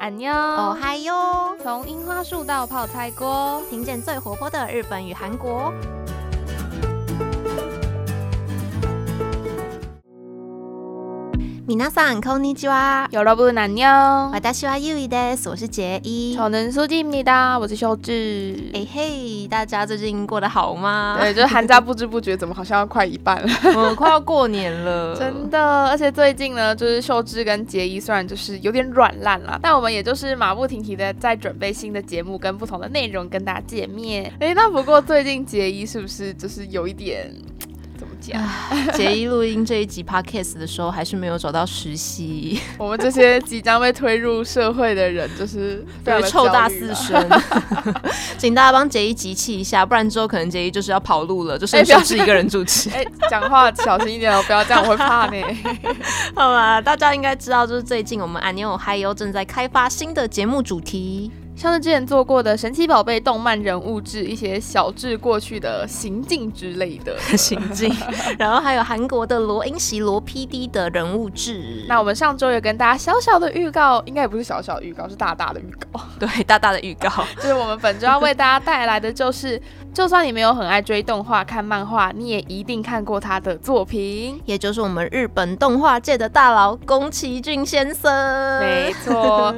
安妞哦嗨哟！从樱花树到泡菜锅，听见最活泼的日本与韩国。皆娜桑、こんにちは。여러분안 녕。 我是吴雨依，我是杰伊。저能수지米 니， 我是秀智。哎嘿，大家最近过得好吗？对，就是寒假不知不觉怎么好像要快一半了，快要过年了。真的，而且最近呢，就是秀智跟杰伊虽然就是有点软烂了，但我们也就是马不停蹄的在准备新的节目跟不同的内容跟大家见面。哎，那不过最近杰伊是不是就是有一点？杰一 录音这一集 podcast 的时候，还是没有找到实习。我们这些即将被推入社会的人，就是对臭大四生，请大家帮杰一集气一下，不然之后可能杰一就是要跑路了，就剩秀智一个人主持。哎，讲话小心一点哦，不要这样，我会怕你。好吧，大家应该知道，就是最近我们安妞嗨哟正在开发新的节目主题。像是之前做过的神奇宝贝动漫人物志，一些小志过去的行径之类的 行径，然后还有韩国的罗英席罗 PD 的人物志。那我们上周有跟大家小小的预告，应该也不是小小的预告，是大大的预告。对，大大的预告，就是我们本周要为大家带来的就是，就算你没有很爱追动画、看漫画，你也一定看过他的作品，也就是我们日本动画界的大佬宫崎骏先生。没错。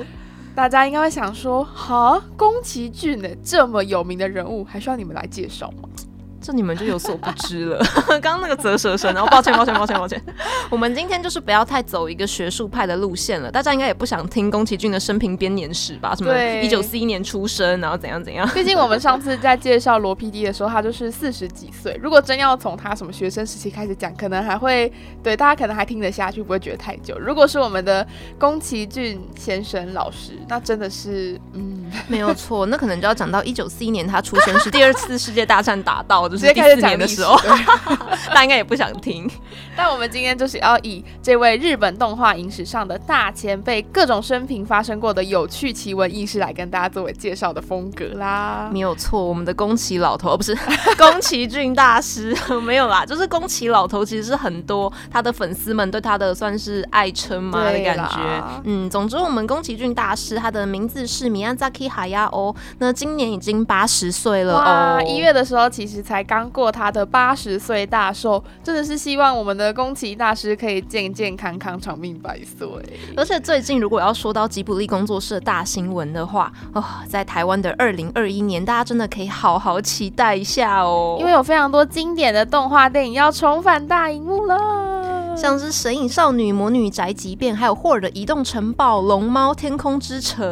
大家应该会想说，哈，宫崎骏呢这么有名的人物，还需要你们来介绍吗？这你们就有所不知了。刚刚那个啧舌声，然后抱歉抱歉抱歉抱歉。我们今天就是不要太走一个学术派的路线了。大家应该也不想听宫崎骏的生平编年史吧？什么一九四一年出生，然后怎样怎样？毕竟我们上次在介绍罗 PD 的时候，他就是四十几岁。如果真要从他什么学生时期开始讲，可能还会对大家可能还听得下去，不会觉得太久。如果是我们的宫崎骏先生老师，那真的是嗯，没有错。那可能就要讲到一九四一年他出生是第二次世界大战打到。直接开始讲的时候，大家应该也不想听。但我们今天就是要以这位日本动画影史上的大前辈，各种生平发生过的有趣奇闻异事来跟大家作为介绍的风格啦。没有错，我们的宫崎老头不是 宫崎骏大师，没有啦，就是宫崎老头其实是很多他的粉丝们对他的算是爱称嘛的感觉。嗯，总之我们宫崎骏大师他的名字是 Miyazaki Hayao，那今年已经八十岁了哦。一月的时候其实才。刚过他的八十岁大寿，真的是希望我们的宫崎大师可以健健康康、长命百岁。而且最近如果要说到吉卜力工作室的大新闻的话，哦，在台湾的二零二一年，大家真的可以好好期待一下哦，因为有非常多经典的动画电影要重返大荧幕了。像是《神隐少女》《魔女宅急便》，还有霍尔的《移动城堡》《龙猫天空之城》。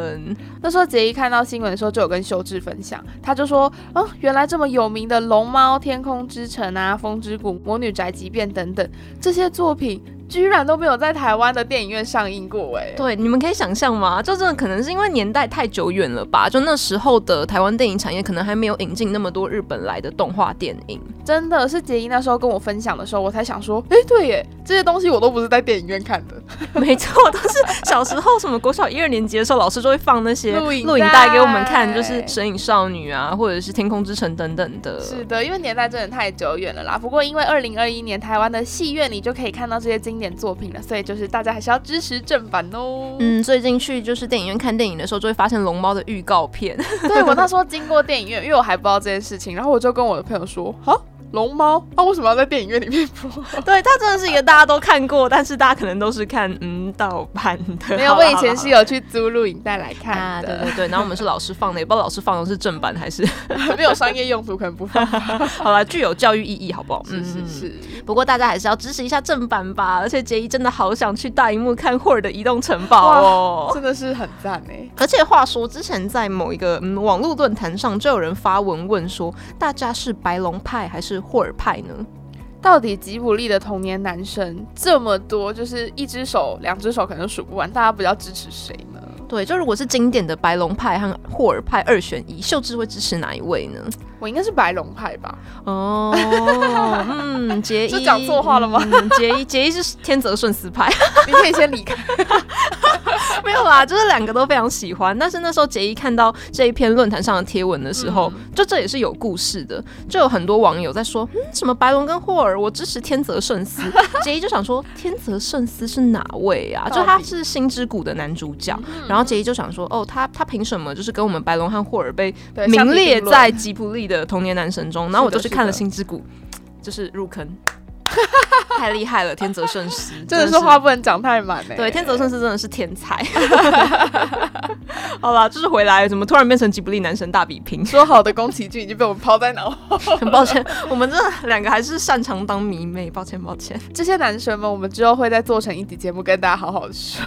那时候杰一看到新闻的时候，就有跟修智分享，他就说：“哦，原来这么有名的《龙猫天空之城》啊，《风之谷》《魔女宅急便》等等这些作品。”居然都没有在台湾的电影院上映过哎！对，你们可以想象吗？就真的可能是因为年代太久远了吧？就那时候的台湾电影产业可能还没有引进那么多日本来的动画电影。真的是杰伊那时候跟我分享的时候，我才想说，哎，对耶，这些东西我都不是在电影院看的。没错，都是小时候什么国小一二年级的时候，老师就会放那些录影带给我们看，就是《神隐少女》啊，或者是《天空之城》等等的。是的，因为年代真的太久远了啦。不过因为二零二一年台湾的戏院你就可以看到这些经典作品了，所以就是大家还是要支持正版哦。嗯，最近去就是电影院看电影的时候，就会发现龙猫的预告片。对我那时候经过电影院，因为我还不知道这件事情，然后我就跟我的朋友说，好。龙猫，它为什么要在电影院里面播？对，它真的是一个大家都看过，但是大家可能都是看嗯盗版的。没有，我以前是有去租录影带来看的。对对对，然后我们是老师放的，也不知道老师放的是正版还是 没有商业用途，可能不放。好了，具有教育意义，好不好？是是是。不过大家还是要支持一下正版吧。而且杰伊真的好想去大荧幕看霍尔的移动城堡哦，真的是很赞哎。而且话说，之前在某一个嗯网络论坛上，就有人发文问说，大家是白龙派还是霍尔派呢？到底吉卜力的童年男神这么多，就是一只手、两只手可能数不完，大家比较支持谁呢？对，就如果是经典的白龙派和霍尔派二选一，秀智会支持哪一位呢？我应该是白龙派吧？哦，嗯，杰一讲错话了吗？杰一杰一是天泽顺司派，你可以先离开。没有啦，就是两个都非常喜欢。但是那时候杰伊看到这一篇论坛上的贴文的时候，就这也是有故事的，就有很多网友在说，嗯，什么白龙跟霍尔，我支持天泽圣司。杰伊就想说，天泽圣司是哪位啊？就他是星之谷的男主角。然后杰伊就想说，哦，他他凭什么就是跟我们白龙和霍尔被名列在吉卜力的童年男神中？然后我就去看了星之谷，就是入坑。太厉害了，天泽圣司 真的是话不能讲太满哎。对，天泽圣司真的是天才。好了，就是回来，怎么突然变成吉卜力男神大比拼？说好的宫崎骏已经被我们抛在脑后，很抱歉，我们这两个还是擅长当迷妹，抱歉抱歉。这些男神们，我们之后会再做成一集节目跟大家好好说。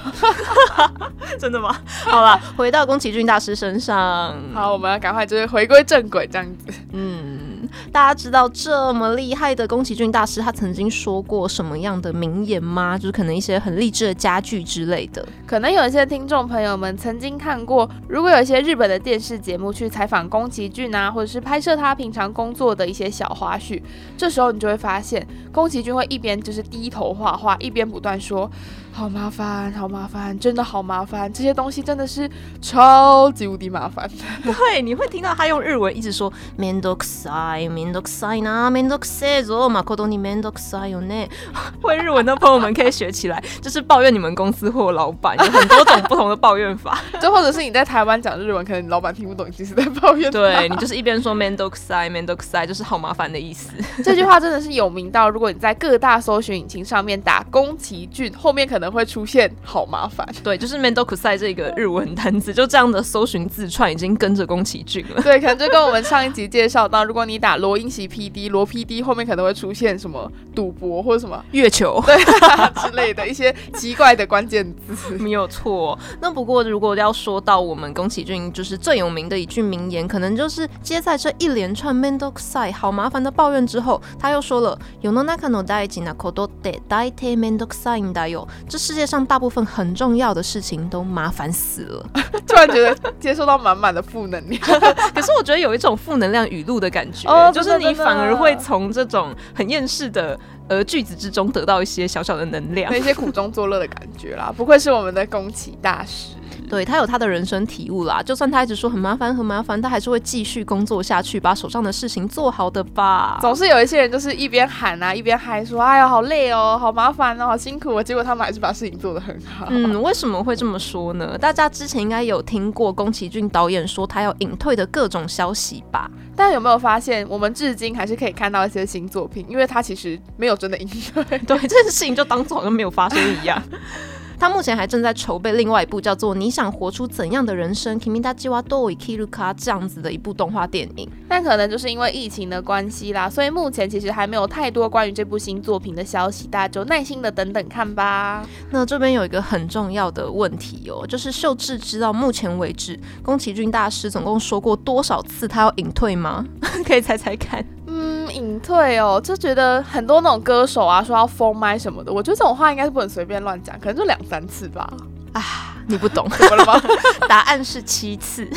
真的吗？好了，回到宫崎骏大师身上。好，我们要赶快就是回归正轨这样子。嗯。大家知道这么厉害的宫崎骏大师，他曾经说过什么样的名言吗？就是可能一些很励志的家具之类的。可能有一些听众朋友们曾经看过，如果有一些日本的电视节目去采访宫崎骏啊，或者是拍摄他平常工作的一些小花絮，这时候你就会发现，宫崎骏会一边就是低头画画，一边不断说。好麻烦，好麻烦，真的好麻烦。这些东西真的是超级无敌麻烦。对，你会听到他用日文一直说“面倒くさい，面倒くさいな，面倒くさいぞ，誠に面倒くさいよね”。会日文的朋友们可以学起来，就是抱怨你们公司或老板有很多种不同的抱怨法。就或者是你在台湾讲日文，可能老板听不懂，其实在抱怨。对你就是一边说“面倒くさい，面倒くさい”，就是好麻烦的意思。这句话真的是有名到，如果你在各大搜寻引擎上面打宫崎骏，后面可能。 可能会出现好麻烦，对，就是 Mendokusai 这个日文单词，就这样的搜寻字串已经跟着宫崎骏了。对，可能就跟我们上一集介绍到，如果你打罗英喜 PD，罗 PD 后面可能会出现什么赌博或者什么月球对之类的一些奇怪的关键字，没有错。那不过如果要说到我们宫崎骏就是最有名的一句名言，可能就是接在这一连串 Mendokusai 好麻烦的抱怨之后，他又说了世の中の大事なことって 这世界上大部分很重要的事情都麻烦死了，突然觉得接受到满满的负能量。可是我觉得有一种负能量语录的感觉，就是你反而会从这种很厌世的呃句子之中得到一些小小的能量，一些苦中作乐的感觉啦。不愧是我们的宫崎大师。对他有他的人生体悟啦，就算他一直说很麻烦很麻烦，他还是会继续工作下去，把手上的事情做好的吧。总是有一些人就是一边喊啊，一边嗨说：“哎呀，好累哦，好麻烦哦，好辛苦。”结果他们还是把事情做得很好。嗯，为什么会这么说呢？大家之前应该有听过宫崎骏导演说他要隐退的各种消息吧？但有没有发现，我们至今还是可以看到一些新作品，因为他其实没有真的隐退。对，这件事情就当做好像没有发生一样。他目前还正在筹备另外一部叫做《你想活出怎样的人生》k i m i d a j i w a d o i Kiruka 这样子的一部动画电影，但可能就是因为疫情的关系啦，所以目前其实还没有太多关于这部新作品的消息，大家就耐心的等等看吧。那这边有一个很重要的问题哦，就是秀智知道目前为止宫崎骏大师总共说过多少次他要隐退吗？可以猜猜看。嗯，隐退哦，就觉得很多那种歌手啊，说要封麦什么的，我觉得这种话应该是不能随便乱讲，可能就两三次吧。啊。你不懂怎么了吗？答案是七次，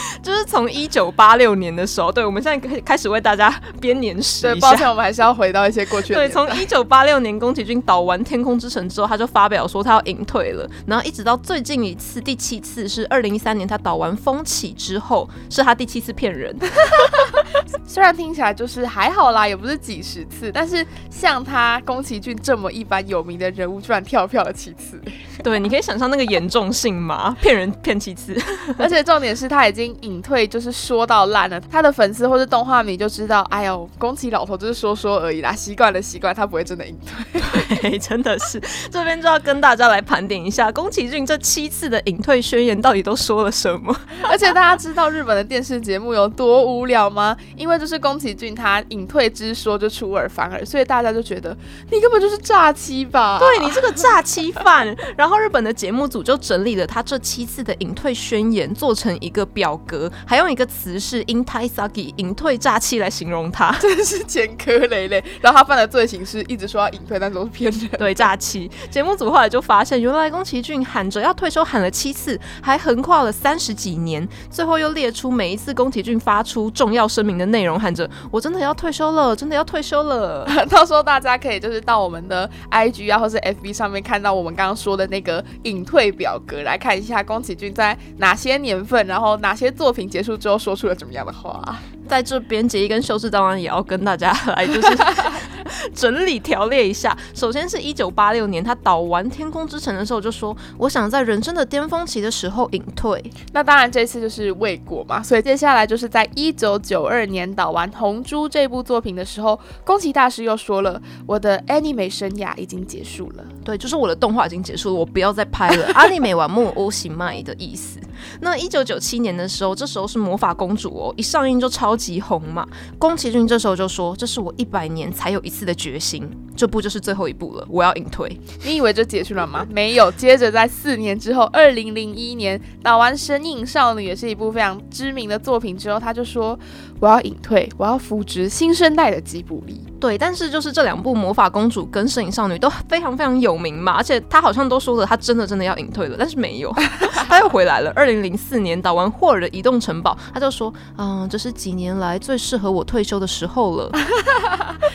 就是从一九八六年的时候，对，我们现在开开始为大家编年史。对，抱歉，我们还是要回到一些过去。对，从一九八六年宫崎骏导完《天空之城》之后，他就发表说他要隐退了，然后一直到最近一次第七次是二零一三年他导完《风起》之后，是他第七次骗人。虽然听起来就是还好啦，也不是几十次，但是像他宫崎骏这么一般有名的人物，居然跳票了七次。对，你可以想。象那个严重性吗？骗人骗七次，而且重点是他已经隐退，就是说到烂了。他的粉丝或是动画迷就知道，哎呦，宫崎老头就是说说而已啦，习惯了习惯，他不会真的隐退。对，真的是这边就要跟大家来盘点一下，宫崎骏这七次的隐退宣言到底都说了什么？而且大家知道日本的电视节目有多无聊吗？因为就是宫崎骏他隐退之说就出尔反尔，所以大家就觉得你根本就是诈欺吧？对你这个诈欺犯。然后日本的节节目组就整理了他这七次的隐退宣言，做成一个表格，还用一个词是 “intaisagi” 隐退诈欺来形容他，真的是前科累累。然后他犯的罪行是一直说要隐退，但都是骗人。对，诈欺。节目组后来就发现，原来宫崎骏喊着要退休喊了七次，还横跨了三十几年，最后又列出每一次宫崎骏发出重要声明的内容，喊着我真的要退休了，真的要退休了。到时候大家可以就是到我们的 IG 啊，或是 FB 上面看到我们刚刚说的那个隐退表格，来看一下宫崎骏在哪些年份，然后哪些作品结束之后说出了怎么样的话。在这边，杰一跟修士当然也要跟大家来就是 整理条列一下。首先是一九八六年，他导完《天空之城》的时候就说：“我想在人生的巅峰期的时候隐退。”那当然这次就是未果嘛，所以接下来就是在一九九二年导完《红猪》这部作品的时候，宫崎大师又说了：“我的 anime 生涯已经结束了。”对，就是我的动画已经结束了，我不要再拍了。阿尼美完木欧喜麦的意思。那一九九七年的时候，这时候是魔法公主哦，一上映就超极红嘛。宫崎骏这时候就说：“这是我一百年才有一次的决心，这部就是最后一部了，我要隐退。”你以为就结束了吗？没有，接着在四年之后，二零零一年导完《神隐少女》，也是一部非常知名的作品之后，他就说：“我要隐退，我要扶植新生代的吉卜力。”对，但是就是这两部《魔法公主》跟《摄影少女》都非常非常有名嘛，而且他好像都说了，他真的真的要隐退了，但是没有，他又回来了。二零零四年导完《霍尔的移动城堡》，他就说：“嗯，这是几年来最适合我退休的时候了。”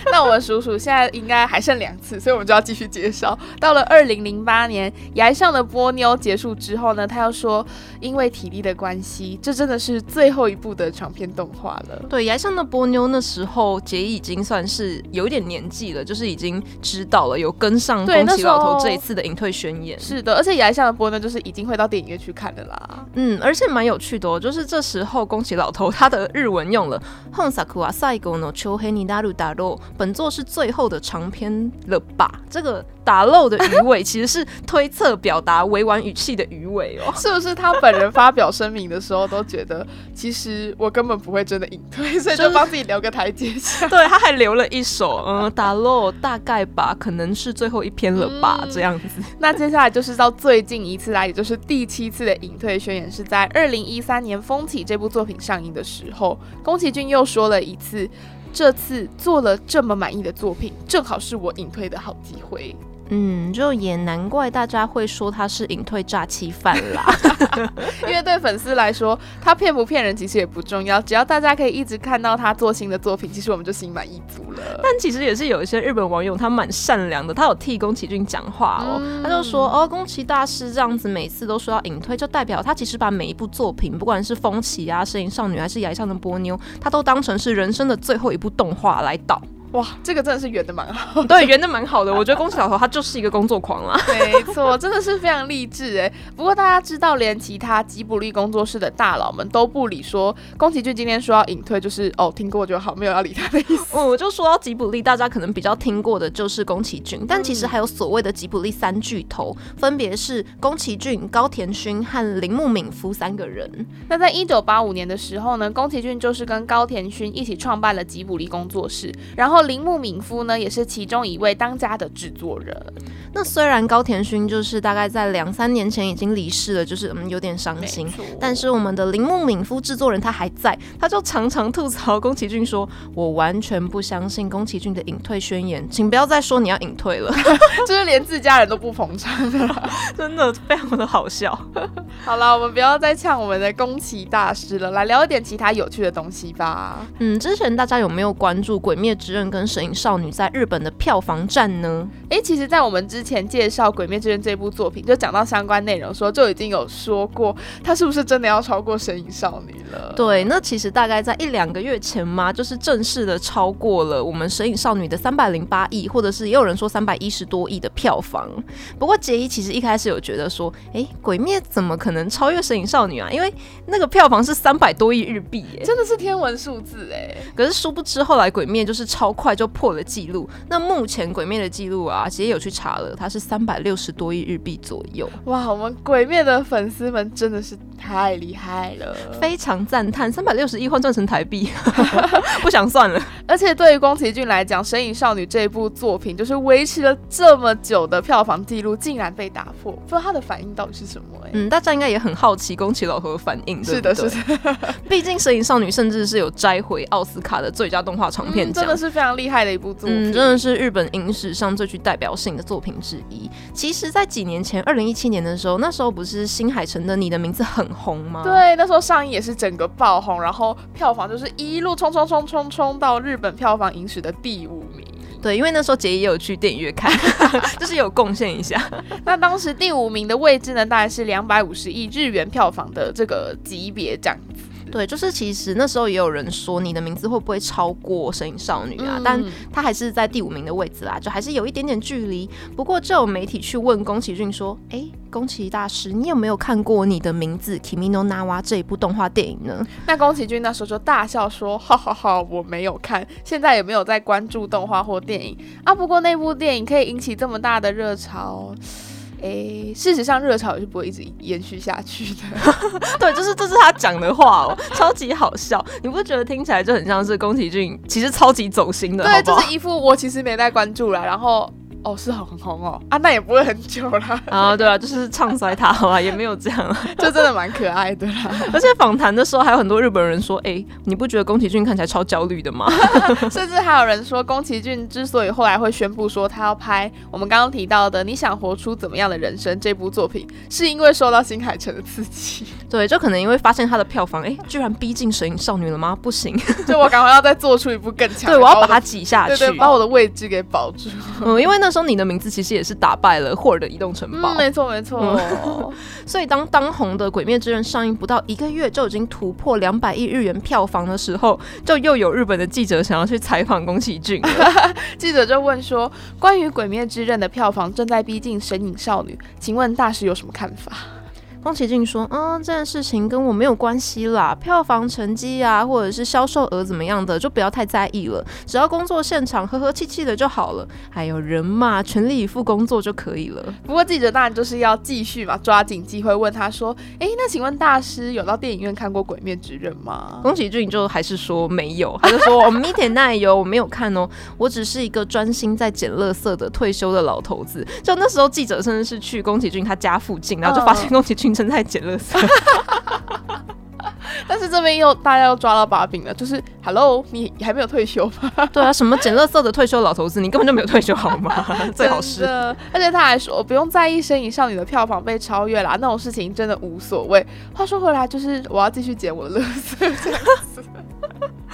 那我们数数，现在应该还剩两次，所以我们就要继续介绍。到了二零零八年，《崖上的波妞》结束之后呢，他又说：“因为体力的关系，这真的是最后一部的长篇动画了。”对，《崖上的波妞》那时候杰已经算是。有一点年纪了，就是已经知道了，有跟上宫崎老头这一次的隐退宣言。是的，而且崖上的波妞，就是已经会到电影院去看的啦。嗯，而且蛮有趣的哦，就是这时候宫崎老头他的日文用了 “honsaku asaigo no chohei ni daru daru”，本作是最后的长篇了吧？这个。打漏的鱼尾其实是推测表达委婉语气的鱼尾哦，是不是他本人发表声明的时候都觉得，其实我根本不会真的隐退，所以就帮自己留个台阶下。对，他还留了一首，嗯，打漏大概吧，可能是最后一篇了吧，这样子。那接下来就是到最近一次来，也就是第七次的隐退宣言，是在二零一三年《风起》这部作品上映的时候，宫崎骏又说了一次，这次做了这么满意的作品，正好是我隐退的好机会。嗯，就也难怪大家会说他是隐退诈欺犯啦，因为对粉丝来说，他骗不骗人其实也不重要，只要大家可以一直看到他做新的作品，其实我们就心满意足了。但其实也是有一些日本网友，他蛮善良的，他有替宫崎骏讲话哦，他就说哦，宫崎大师这样子每次都说要隐退，就代表他其实把每一部作品，不管是风起啊、摄影少女还是崖上的波妞，他都当成是人生的最后一部动画来导。哇，这个真的是圆的蛮好，对，圆的蛮好的。我觉得宫崎老头他就是一个工作狂啦，没错，真的是非常励志哎。不过大家知道，连其他吉卜力工作室的大佬们都不理，说宫崎骏今天说要隐退，就是哦，听过就好，没有要理他的意思。嗯，我就说到吉卜力，大家可能比较听过的就是宫崎骏，但其实还有所谓的吉卜力三巨头，分别是宫崎骏、高田勋和铃木敏夫三个人。那在一九八五年的时候呢，宫崎骏就是跟高田勋一起创办了吉卜力工作室，然后。铃木敏夫呢，也是其中一位当家的制作人。那虽然高田勋就是大概在两三年前已经离世了，就是嗯有点伤心。但是我们的铃木敏夫制作人他还在，他就常常吐槽宫崎骏说：“我完全不相信宫崎骏的隐退宣言，请不要再说你要隐退了。”就是连自家人都不捧场，真的非常的好笑。好了，我们不要再呛我们的宫崎大师了，来聊一点其他有趣的东西吧。嗯，之前大家有没有关注《鬼灭之刃》跟《神隐少女》在日本的票房战呢？哎，其实，在我们之前介绍《鬼灭之刃》这部作品，就讲到相关内容，说就已经有说过，它是不是真的要超过《神隐少女》了？对，那其实大概在一两个月前嘛，就是正式的超过了我们《神隐少女》的三百零八亿，或者是也有人说三百一十多亿的票房。不过杰伊其实一开始有觉得说，哎，《鬼灭》怎么可能超越《神隐少女》啊？因为那个票房是三百多亿日币，哎，真的是天文数字哎。可是殊不知，后来《鬼灭》就是超快就破了记录。那目前《鬼灭》的记录啊，杰有去查了，它是三百六十多亿日币左右。哇，我们《鬼灭》的粉丝们真的是太厉害了，非常赞叹。三百六十亿换算成台币，不想算了。而且对于宫崎骏来讲，《神隐少女》这部作品就是维持了这么久的票房记录，竟然被打破，不知道他的反应到底是什么？哎，嗯，大家应该也很好奇宫崎老和的反应。是的，是的。毕竟《神隐少女》甚至是有摘回奥斯卡的最佳动画长片奖，真的是非常厉害的一部作品，真的是日本影史上最具代表性的作品之一。其实，在几年前，二零一七年的时候，那时候不是新海诚的《你的名字》很红吗？对，那时候上映也是整个爆红，然后票房就是一路冲冲冲冲冲到日本票房影史的第五名。对，因为那时候杰也有去电影院看，就是有贡献一下。那当时第五名的位置呢，大概是两百五十亿日元票房的这个级别这样子。对，就是其实那时候也有人说你的名字会不会超过《神隐少女》啊？但他还是在第五名的位置啦，就还是有一点点距离。不过就有媒体去问宫崎骏说：“哎，宫崎大师，你有没有看过《你的名字》Kimino Nawa 这一部动画电影呢？”那宫崎骏那时候就大笑说：“哈哈哈，我没有看，现在也没有在关注动画或电影啊。不过那部电影可以引起这么大的热潮。”诶，事实上热潮也是不会一直延续下去的。对，就是这是他讲的话哦，超级好笑。你不觉得听起来就很像是宫崎骏，其实超级走心的？对，就是一副我其实没在关注啦，然后。哦，是很红哦啊，那也不会很久啦。啊，对啊，就是唱衰他好吧，也没有这样，就真的蛮可爱的啦。而且访谈的时候还有很多日本人说，哎，你不觉得宫崎骏看起来超焦虑的吗？甚至还有人说，宫崎骏之所以后来会宣布说他要拍我们刚刚提到的《你想活出怎么样的人生》这部作品，是因为受到新海诚的刺激。对，就可能因为发现他的票房，哎，居然逼近《神隐少女》了吗？不行，就我赶快要再做出一部更强，对我要把它挤下去，把我的位置给保住。嗯，因为那时候你的名字其实。也是打败了霍尔的移动城堡，没错没错。所以当当红的《鬼灭之刃》上映不到一个月就已经突破两百亿日元票房的时候，就又有日本的记者想要去采访宫崎骏。记者就问说：“关于《鬼灭之刃》的票房正在逼近《神隐少女》，请问大师有什么看法？”宫崎骏说：“嗯，这件事情跟我没有关系啦，票房成绩啊，或者是销售额怎么样的，就不要太在意了。只要工作现场和和气气的就好了。还有人嘛，全力以赴工作就可以了。不过记者当然就是要继续嘛，抓紧机会问他说：，哎，那请问大师有到电影院看过《鬼灭之刃》吗？宫崎骏就还是说没有，他就说：我们一点奈有，我没有看哦，我只是一个专心在捡垃圾的退休的老头子。就那时候记者甚至是去宫崎骏他家附近，然后就发现宫崎骏。”正在捡垃圾，但是这边又大家又抓到把柄了，就是 Hello，你还没有退休吗？对啊，什么捡垃圾的退休老头子，你根本就没有退休好吗？最好是，而且他还说不用在意《身影少女》的票房被超越啦，那种事情真的无所谓。话说回来，就是我要继续捡我的垃圾这样子。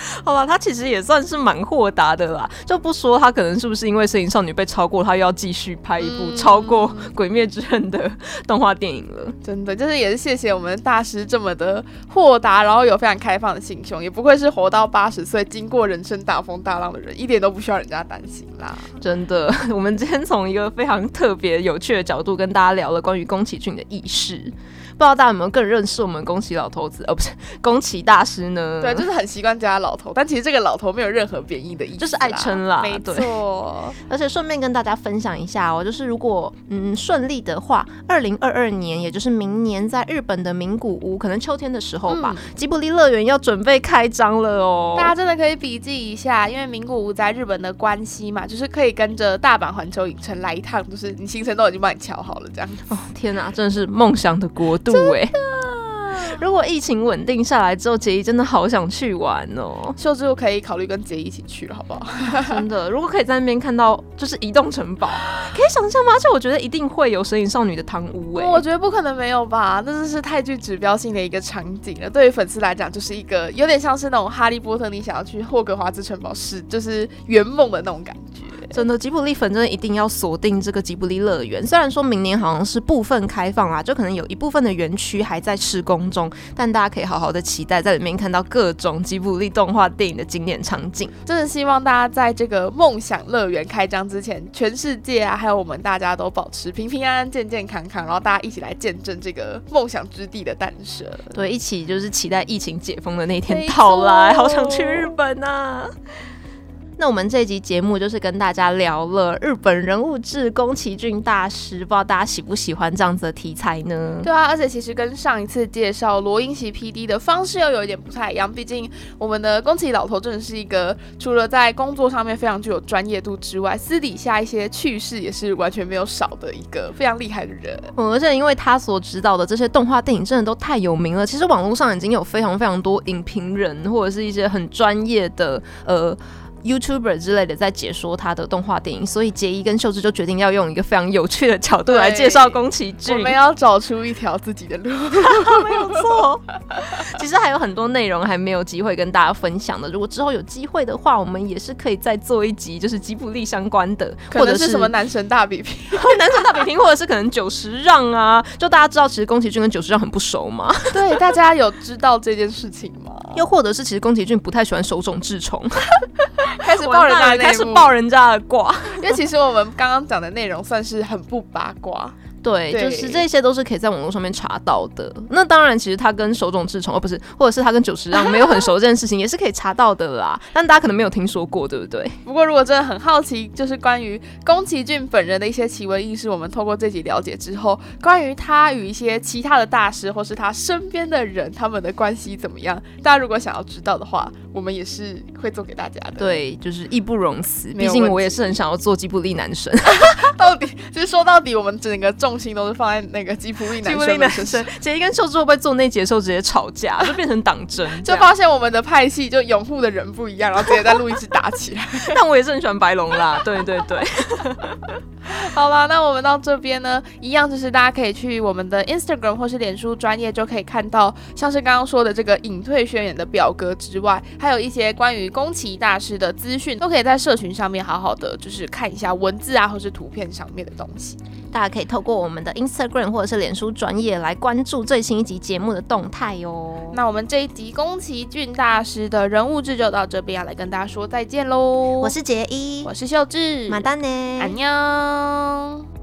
好吧，他其实也算是蛮豁达的啦，就不说他可能是不是因为《摄影少女》被超过，他又要继续拍一部超过《鬼灭之刃》的动画电影了。真的，就是也是谢谢我们大师这么的豁达，然后有非常开放的心胸，也不愧是活到八十岁、经过人生大风大浪的人，一点都不需要人家担心啦。真的，我们今天从一个非常特别有趣的角度跟大家聊了关于宫崎骏的意识。不知道大家有没有更认识我们宫崎老头子，哦，不是宫崎大师呢？对，就是很习惯叫他老头，但其实这个老头没有任何贬义的意思，就是爱称啦。没错，而且顺便跟大家分享一下哦，就是如果嗯顺利的话，二零二二年，也就是明年，在日本的名古屋，可能秋天的时候吧，吉卜力乐园要准备开张了哦。大家真的可以笔记一下，因为名古屋在日本的关系嘛，就是可以跟着大阪环球影城来一趟，就是你行程都已经帮你瞧好了，这样。哦，天哪，真的是梦想的国度。对，如果疫情稳定下来之后，杰伊真的好想去玩哦。秀智可以考虑跟杰伊一起去了，好不好？真的，如果可以在那边看到就是移动城堡，可以想象吗？而且我觉得一定会有神隐少女的汤屋哎，我觉得不可能没有吧？那真是太具指标性的一个场景了。对于粉丝来讲，就是一个有点像是那种哈利波特，你想要去霍格华兹城堡是就是圆梦的那种感觉。真的，吉卜力粉真的一定要锁定这个吉卜力乐园。虽然说明年好像是部分开放啦，就可能有一部分的园区还在施工中，但大家可以好好的期待在里面看到各种吉卜力动画电影的经典场景。真的希望大家在这个梦想乐园开张之前，全世界啊，还有我们大家都保持平平安安、健健康康，然后大家一起来见证这个梦想之地的诞生。对，一起就是期待疫情解封的那天到来，好想去日本啊！那我们这一集节目就是跟大家聊了日本人物志宫崎骏大师，不知道大家喜不喜欢这样子的题材呢？对啊，而且其实跟上一次介绍罗英奇 P D 的方式又有一点不太一样，毕竟我们的宫崎老头真的是一个除了在工作上面非常具有专业度之外，私底下一些趣事也是完全没有少的一个非常厉害的人。嗯，而且因为他所指导的这些动画电影真的都太有名了，其实网络上已经有非常非常多影评人或者是一些很专业的呃。YouTuber 之类的在解说他的动画电影，所以杰伊跟秀智就决定要用一个非常有趣的角度来介绍宫崎骏。我们要找出一条自己的路，没有错。其实还有很多内容还没有机会跟大家分享的。如果之后有机会的话，我们也是可以再做一集，就是吉卜力相关的，或者是什么男神大比拼，男神大比拼，或者是可能九十让啊。就大家知道，其实宫崎骏跟九十让很不熟吗？对，大家有知道这件事情吗？又或者是其实宫崎骏不太喜欢手冢治虫。开始爆人家，开始爆人家的卦，因为其实我们刚刚讲的内容算是很不八卦。对，就是这些都是可以在网络上面查到的。那当然，其实他跟手冢治虫，哦不是，或者是他跟久石让没有很熟这件事情，也是可以查到的啦。但大家可能没有听说过，对不对？不过如果真的很好奇，就是关于宫崎骏本人的一些奇闻异事，我们透过这集了解之后，关于他与一些其他的大师，或是他身边的人，他们的关系怎么样？大家如果想要知道的话，我们也是会做给大家的。对，就是义不容辞。毕竟我也是很想要做吉卜力男神。到底，就是说到底，我们整个重心都是放在那个吉普力男生。杰一跟秀智会不会做那节时候直接吵架，就变成党争？就发现我们的派系就拥护的人不一样，然后直接在录音室打起来。但我也是很喜欢白龙啦，对对对。好了，那我们到这边呢，一样就是大家可以去我们的 Instagram 或是脸书专业，就可以看到像是刚刚说的这个隐退宣言的表格之外，还有一些关于宫崎大师的资讯，都可以在社群上面好好的就是看一下文字啊，或是图片上面的东西。大家可以透过我们的 Instagram 或者是脸书专业来关注最新一集节目的动态哟。那我们这一集宫崎骏大师的人物志就到这边，要来跟大家说再见喽。我是杰一，我是秀智，马丹呢，安妞。